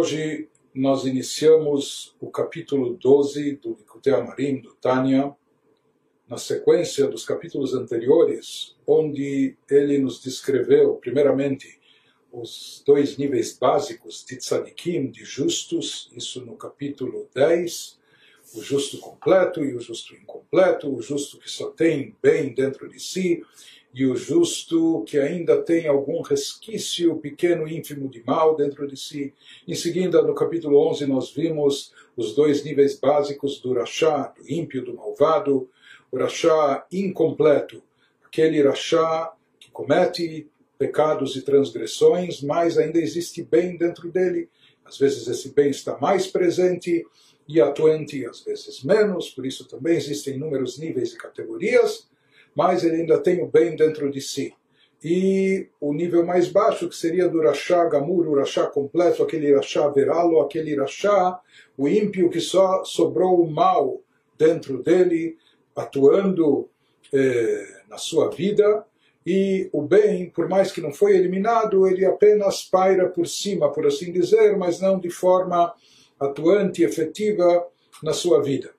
Hoje nós iniciamos o capítulo 12 do Likutei Amarim, do Tânia, na sequência dos capítulos anteriores, onde ele nos descreveu, primeiramente, os dois níveis básicos de tzadikim, de justos, isso no capítulo 10, o justo completo e o justo incompleto, o justo que só tem bem dentro de si, e o justo que ainda tem algum resquício pequeno, ínfimo de mal dentro de si. Em seguida, no capítulo 11, nós vimos os dois níveis básicos do Rachá, do ímpio, do malvado, o Rachá incompleto, aquele Rachá que comete pecados e transgressões, mas ainda existe bem dentro dele. Às vezes esse bem está mais presente e atuante, às vezes menos, por isso também existem inúmeros níveis e categorias, mas ele ainda tem o bem dentro de si. E o nível mais baixo, que seria do Rachá Gamur, o Rachá completo, aquele Rachá Veralo, aquele Rachá, o ímpio que só sobrou o mal dentro dele, atuando eh, na sua vida, e o bem, por mais que não foi eliminado, ele apenas paira por cima, por assim dizer, mas não de forma atuante, efetiva na sua vida.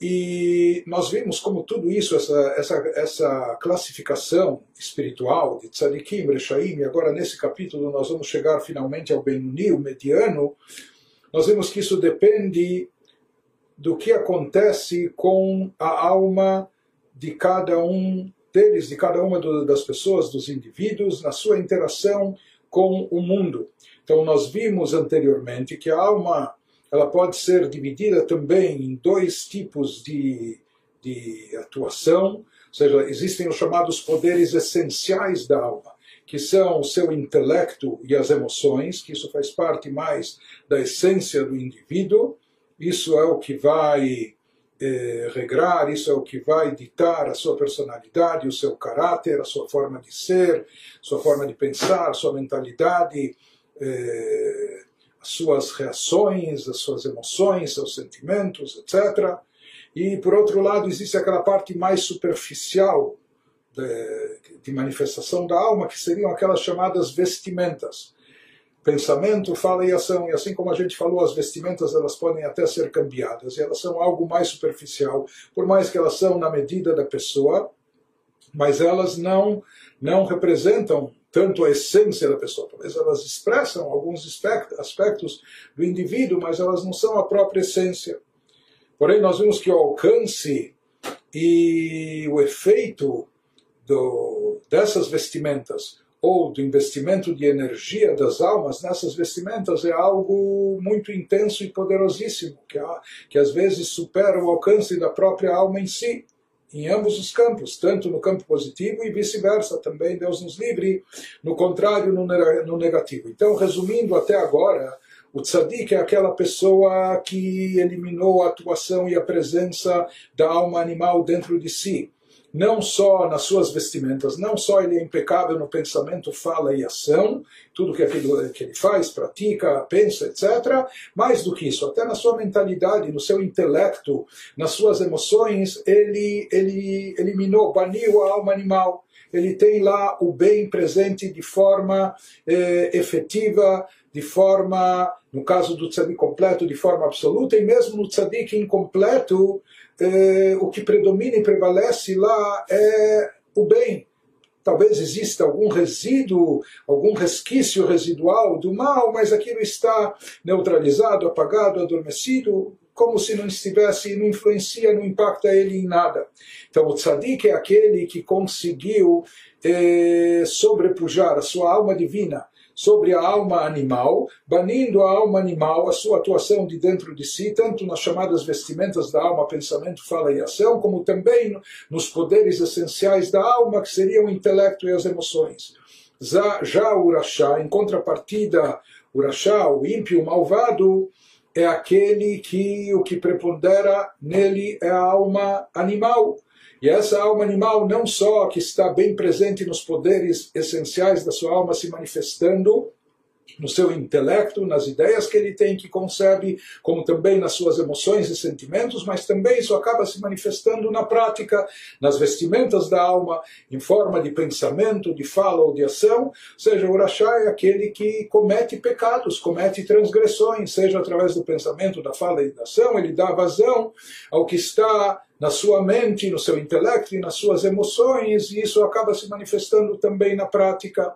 E nós vimos como tudo isso, essa, essa, essa classificação espiritual de tzadikim, rechaim, e agora nesse capítulo nós vamos chegar finalmente ao Benuni, o mediano, nós vemos que isso depende do que acontece com a alma de cada um deles, de cada uma das pessoas, dos indivíduos, na sua interação com o mundo. Então, nós vimos anteriormente que a alma ela pode ser dividida também em dois tipos de, de atuação, ou seja, existem os chamados poderes essenciais da alma, que são o seu intelecto e as emoções, que isso faz parte mais da essência do indivíduo, isso é o que vai eh, regrar, isso é o que vai ditar a sua personalidade, o seu caráter, a sua forma de ser, sua forma de pensar, sua mentalidade, eh, as suas reações, as suas emoções, seus sentimentos, etc. E, por outro lado, existe aquela parte mais superficial de, de manifestação da alma, que seriam aquelas chamadas vestimentas pensamento, fala e ação. E assim como a gente falou, as vestimentas elas podem até ser cambiadas, e elas são algo mais superficial, por mais que elas são na medida da pessoa, mas elas não, não representam tanto a essência da pessoa. Talvez elas expressam alguns aspectos do indivíduo, mas elas não são a própria essência. Porém, nós vimos que o alcance e o efeito do, dessas vestimentas ou do investimento de energia das almas nessas vestimentas é algo muito intenso e poderosíssimo, que, que às vezes supera o alcance da própria alma em si, em ambos os campos, tanto no campo positivo e vice-versa, também Deus nos livre, no contrário, no, negativo. Então, resumindo até agora, o tzadik é aquela pessoa que eliminou a atuação e a presença da alma animal dentro de si não só nas suas vestimentas, não só ele é impecável no pensamento, fala e ação, tudo que, aquilo, que ele faz, pratica, pensa, etc. Mais do que isso, até na sua mentalidade, no seu intelecto, nas suas emoções, ele, ele eliminou, baniu a alma animal. Ele tem lá o bem presente de forma eh, efetiva, de forma, no caso do tzadik completo, de forma absoluta, e mesmo no tzadik incompleto, eh, o que predomina e prevalece lá é o bem. Talvez exista algum resíduo, algum resquício residual do mal, mas aquilo está neutralizado, apagado, adormecido, como se não estivesse, não influencia, não impacta ele em nada. Então o tzadik é aquele que conseguiu eh, sobrepujar a sua alma divina sobre a alma animal, banindo a alma animal, a sua atuação de dentro de si, tanto nas chamadas vestimentas da alma, pensamento, fala e ação, como também nos poderes essenciais da alma, que seriam o intelecto e as emoções. Já, o Urachá, em contrapartida, o Urachá, o ímpio, o malvado, é aquele que o que prepondera nele é a alma animal, e essa alma animal não só que está bem presente nos poderes essenciais da sua alma se manifestando, no seu intelecto, nas ideias que ele tem, que concebe, como também nas suas emoções e sentimentos, mas também isso acaba se manifestando na prática, nas vestimentas da alma, em forma de pensamento, de fala ou de ação. Ou seja, o Rachá é aquele que comete pecados, comete transgressões, seja através do pensamento, da fala e da ação, ele dá vazão ao que está na sua mente, no seu intelecto e nas suas emoções, e isso acaba se manifestando também na prática.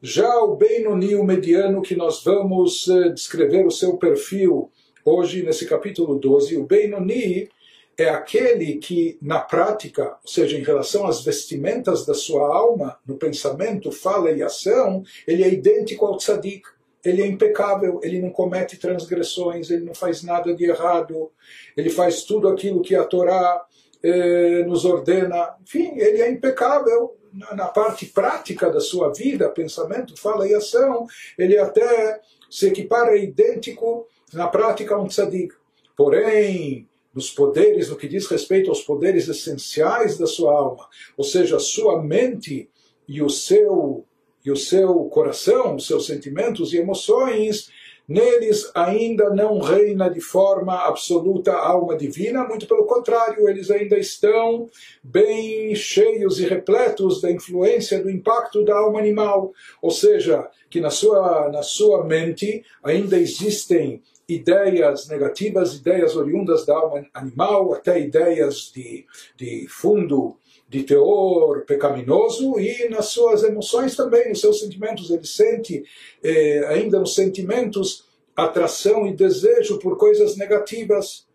Já o Benoni, o mediano, que nós vamos uh, descrever o seu perfil hoje nesse capítulo 12, o Benoni é aquele que, na prática, ou seja, em relação às vestimentas da sua alma, no pensamento, fala e ação, ele é idêntico ao tzadik. Ele é impecável, ele não comete transgressões, ele não faz nada de errado, ele faz tudo aquilo que a Torá eh, nos ordena. Enfim, ele é impecável, na parte prática da sua vida, pensamento, fala e ação, ele até se equipara idêntico na prática a um tzadik. Porém, nos poderes, no que diz respeito aos poderes essenciais da sua alma, ou seja, a sua mente e o seu e o seu coração, os seus sentimentos e emoções, Neles ainda não reina de forma absoluta a alma divina, muito pelo contrário, eles ainda estão bem cheios e repletos da influência, do impacto da alma animal. Ou seja, que na sua, na sua mente ainda existem ideias negativas, ideias oriundas da alma animal, até ideias de, de fundo de teor pecaminoso e nas suas emoções também, nos seus sentimentos. Ele sente eh, ainda nos sentimentos atração e desejo por coisas negativas.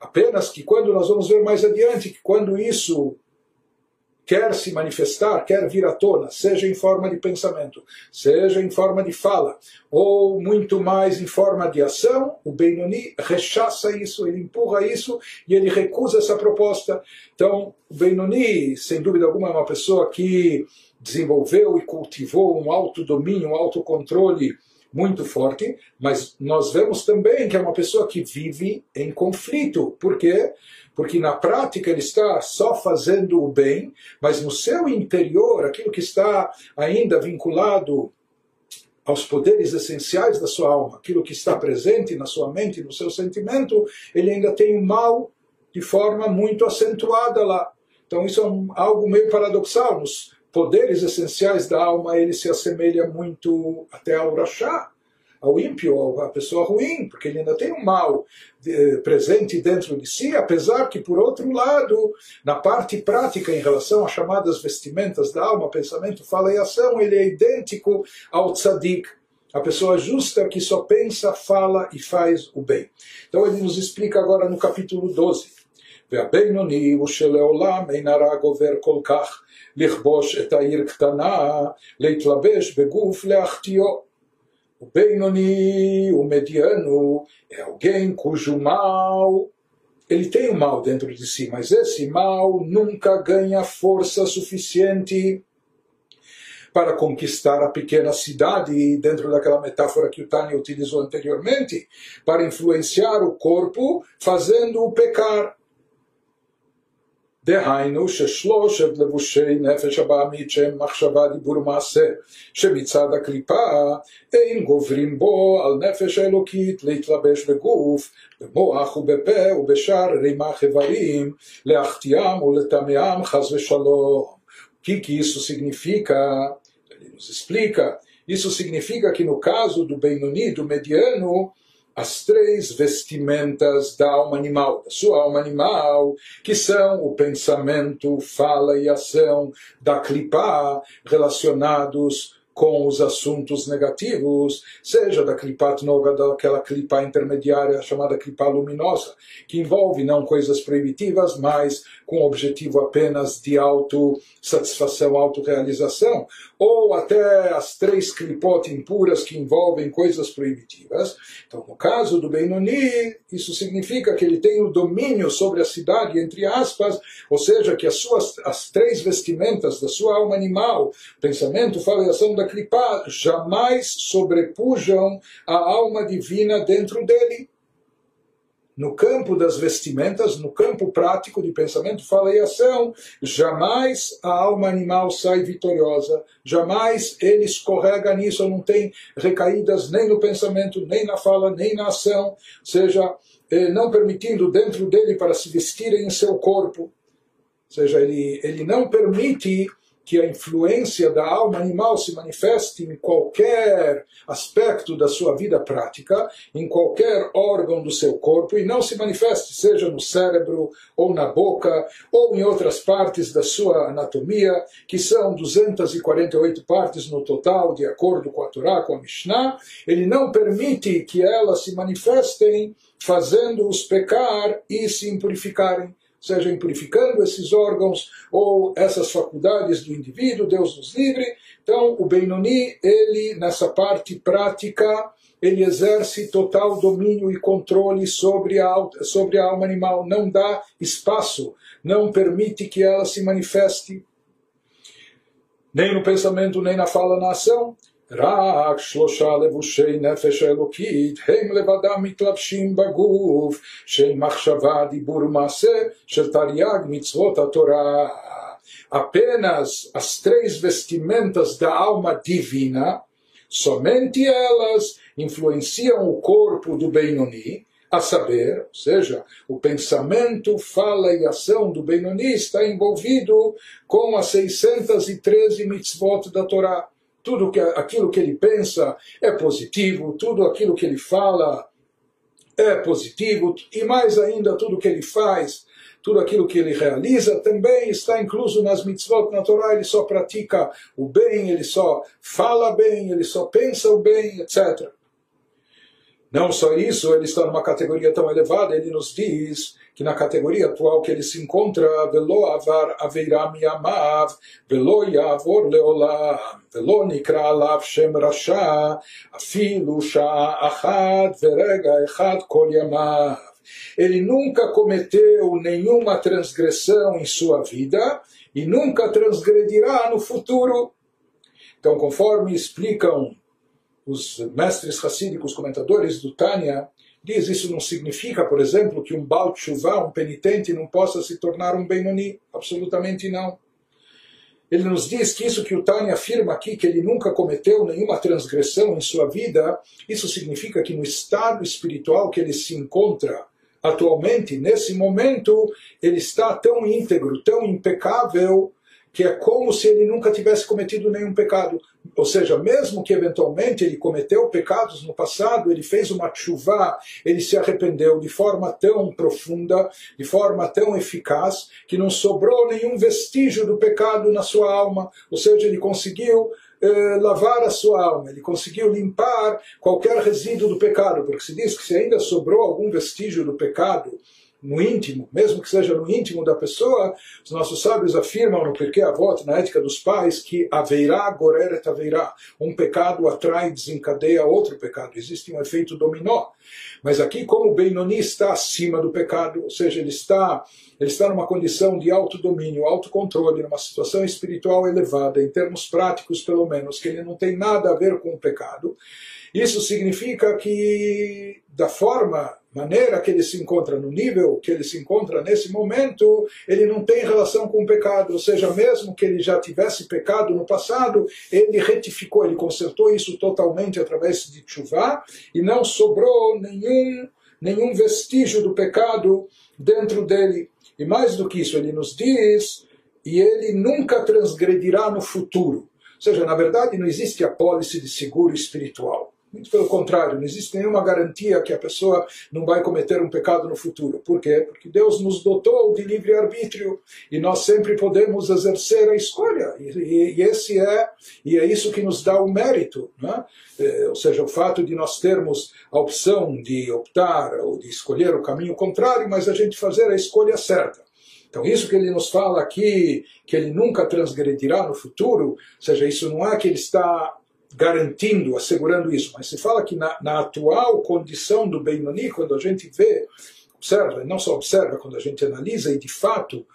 Apenas que quando nós vamos ver mais adiante, que quando isso quer se manifestar, quer vir à tona, seja em forma de pensamento, seja em forma de fala, ou muito mais em forma de ação, o Benoni rechaça isso, ele empurra isso e ele recusa essa proposta. Então, o Benoni, sem dúvida alguma, é uma pessoa que desenvolveu e cultivou um autodomínio, um autocontrole muito forte, mas nós vemos também que é uma pessoa que vive em conflito. Por quê? porque na prática ele está só fazendo o bem, mas no seu interior, aquilo que está ainda vinculado aos poderes essenciais da sua alma, aquilo que está presente na sua mente, no seu sentimento, ele ainda tem o mal de forma muito acentuada lá. Então isso é um, algo meio paradoxal. Nos poderes essenciais da alma ele se assemelha muito até ao Rachá, ao ímpio, à pessoa ruim, porque ele ainda tem um mal eh, presente dentro de si, apesar que, por outro lado, na parte prática em relação às chamadas vestimentas da alma, pensamento, fala e ação, ele é idêntico ao tzadik, a pessoa justa que só pensa, fala e faz o bem. Então ele nos explica agora no capítulo 12. והבינוני הוא שלעולם אין הרע גובר כל כך לכבוש את העיר קטנה, להתלבש בגוף להחטיאו. O Benoni, o mediano, é alguém cujo mal. Ele tem o mal dentro de si, mas esse mal nunca ganha força suficiente para conquistar a pequena cidade, dentro daquela metáfora que o Tânia utilizou anteriormente, para influenciar o corpo, fazendo-o pecar. דהיינו ששלושת לבושי נפש הבעמית שהם מחשבה, דיבור ומעשה, שמצד הקליפה אין גוברים בו על נפש האלוקית להתלבש בגוף, במוח ובפה ובשאר רימח איברים, להחטיאם ולטמאם חס ושלום. O que, isso significa? Ele nos explica. Isso significa que no caso do Benoni, do mediano, as três vestimentas da alma animal, da sua alma animal, que são o pensamento, fala e ação da clipá, relacionados com os assuntos negativos, seja da Klipat Noga, daquela clipa intermediária chamada clipa luminosa, que envolve não coisas proibitivas, mas com o objetivo apenas de autossatisfação, autorrealização, ou até as três clipot impuras que envolvem coisas proibitivas. Então, no caso do Benoni, isso significa que ele tem o domínio sobre a cidade, entre aspas, ou seja, que as suas as três vestimentas da sua alma animal, pensamento, fala e ação da clipá, jamais sobrepujam a alma divina dentro dele. No campo das vestimentas, no campo prático de pensamento, fala e ação, jamais a alma animal sai vitoriosa, jamais ele escorrega nisso, não tem recaídas nem no pensamento, nem na fala, nem na ação, ou seja, eh, não permitindo dentro dele para se vestirem em seu corpo, ou seja, ele, ele não permite que a influência da alma animal se manifeste em qualquer aspecto da sua vida prática, em qualquer órgão do seu corpo, e não se manifeste, seja no cérebro, ou na boca, ou em outras partes da sua anatomia, que são 248 partes no total, de acordo com a Torá, com a Mishnah, ele não permite que elas se manifestem fazendo-os pecar e se impurificarem seja purificando esses órgãos ou essas faculdades do indivíduo, Deus nos livre. Então, o Benoni, ele, nessa parte prática, ele exerce total domínio e controle sobre a, sobre a alma animal, não dá espaço, não permite que ela se manifeste, nem no pensamento, nem na fala, na ação. רק שלושה לבושי נפש אלוקית הם לבדם מתלבשים בגוף של מחשבה, דיבור ומעשה של תרי"ג מצוות התורה. Apenas as três vestimentas da alma divina, somente elas influenciam o corpo do Benoni, a saber, ou seja, o pensamento, fala e ação do Benoni está envolvido com as 613 mitzvot da Torá tudo que, aquilo que ele pensa é positivo, tudo aquilo que ele fala é positivo, e mais ainda, tudo que ele faz, tudo aquilo que ele realiza também está incluso nas mitzvot na Torá, ele só pratica o bem, ele só fala bem, ele só pensa o bem, etc. Não só isso, ele está numa categoria tão elevada, ele nos diz que na categoria atual que ele se encontra, velo avar aveira miamav, velo yavor leolam, velo nikra alav shem rasha, afilu sha'a achad verega echad kol yamav. Ele nunca cometeu nenhuma transgressão em sua vida e nunca transgredirá no futuro. Então, conforme explicam os mestres racídicos, comentadores do Tânia, diz isso não significa, por exemplo, que um Baal Tshuva, um penitente, não possa se tornar um Benoni. Absolutamente não. Ele nos diz que isso que o Tânia afirma aqui, que ele nunca cometeu nenhuma transgressão em sua vida, isso significa que no estado espiritual que ele se encontra atualmente, nesse momento, ele está tão íntegro, tão impecável, que é como se ele nunca tivesse cometido nenhum pecado. Ou seja, mesmo que eventualmente ele cometeu pecados no passado, ele fez uma chuva, ele se arrependeu de forma tão profunda, de forma tão eficaz, que não sobrou nenhum vestígio do pecado na sua alma. Ou seja, ele conseguiu eh, lavar a sua alma, ele conseguiu limpar qualquer resíduo do pecado, porque se diz que se ainda sobrou algum vestígio do pecado, no íntimo, mesmo que seja no íntimo da pessoa, os nossos sábios afirmam no Porquê Avot, na ética dos pais, que haverá goreret haverá. Um pecado atrai, desencadeia outro pecado. Existe um efeito dominó. Mas aqui, como o Benoni está acima do pecado, ou seja, ele está, ele está numa condição de autodomínio, autocontrole, numa situação espiritual elevada, em termos práticos pelo menos, que ele não tem nada a ver com o pecado, isso significa que, da forma, maneira que ele se encontra, no nível que ele se encontra nesse momento, ele não tem relação com o pecado. Ou seja, mesmo que ele já tivesse pecado no passado, ele retificou, ele consertou isso totalmente através de chuva e não sobrou nenhum, nenhum vestígio do pecado dentro dele. E mais do que isso, ele nos diz, e ele nunca transgredirá no futuro. Ou seja, na verdade, não existe a pólice de seguro espiritual. Muito pelo contrário, não existe nenhuma garantia que a pessoa não vai cometer um pecado no futuro. Por quê? Porque Deus nos dotou de livre-arbítrio e nós sempre podemos exercer a escolha. E, e, e, esse é, e é isso que nos dá o mérito. Né? É, ou seja, o fato de nós termos a opção de optar ou de escolher o caminho contrário, mas a gente fazer a escolha certa. Então, isso que ele nos fala aqui, que ele nunca transgredirá no futuro, ou seja, isso não é que ele está garantindo, assegurando isso, mas se fala que na, na atual condição do Benoni, quando a gente vê, observa, não só observa, quando a gente analisa e de fato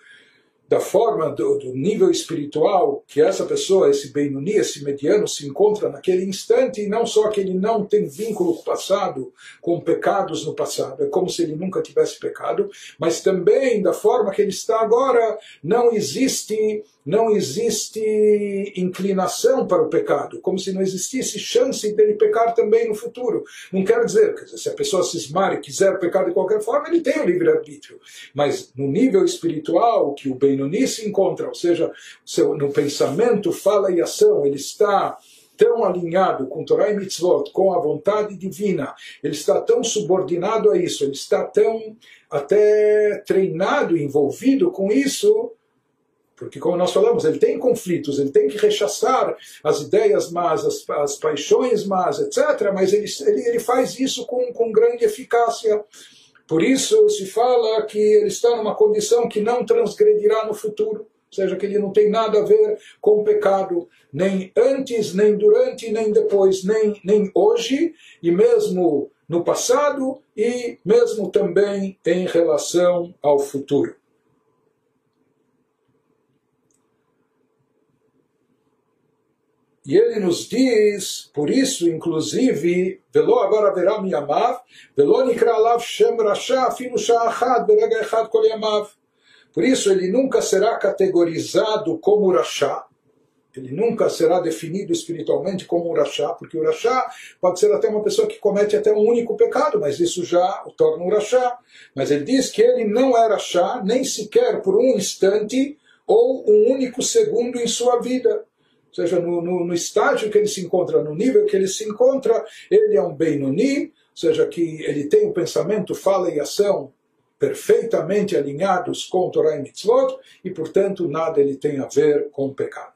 da forma, do, do, nível espiritual que essa pessoa, esse Benuni, esse mediano, se encontra naquele instante, e não só que ele não tem vínculo com o passado, com pecados no passado, é como se ele nunca tivesse pecado, mas também da forma que ele está agora, não existe não existe inclinação para o pecado, como se não existisse chance dele pecar também no futuro. Não quero dizer, quer dizer se a pessoa cismar e quiser pecar de qualquer forma, ele tem o livre-arbítrio. Mas no nível espiritual que o Benoni se encontra, ou seja, no pensamento, fala e ação, ele está tão alinhado com Torah e Mitzvot, com a vontade divina, ele está tão subordinado a isso, ele está tão até treinado, envolvido com isso, porque, como nós falamos, ele tem conflitos, ele tem que rechaçar as ideias más, as, as paixões más, etc. Mas ele, ele, ele faz isso com, com grande eficácia. Por isso se fala que ele está numa condição que não transgredirá no futuro. Ou seja, que ele não tem nada a ver com o pecado, nem antes, nem durante, nem depois, nem, nem hoje, e mesmo no passado, e mesmo também em relação ao futuro. E ele nos diz, por isso, inclusive, Velo agora verá miamav, Velo nikra alav shem rasha, afilu sha'achad, berega echad kol yamav. Por isso, ele nunca será categorizado como rasha, ele nunca será definido espiritualmente como um porque o pode ser até uma pessoa que comete até um único pecado, mas isso já o torna um rachá. Mas ele diz que ele não é rachá, nem sequer por um instante ou um único segundo em sua vida ou seja, no, no, no, estágio que ele se encontra, no nível que ele se encontra, ele é um Benoni, ou seja, que ele tem o pensamento, fala e ação perfeitamente alinhados com Torah e Mitzvot, e portanto nada ele tem a ver com o pecado.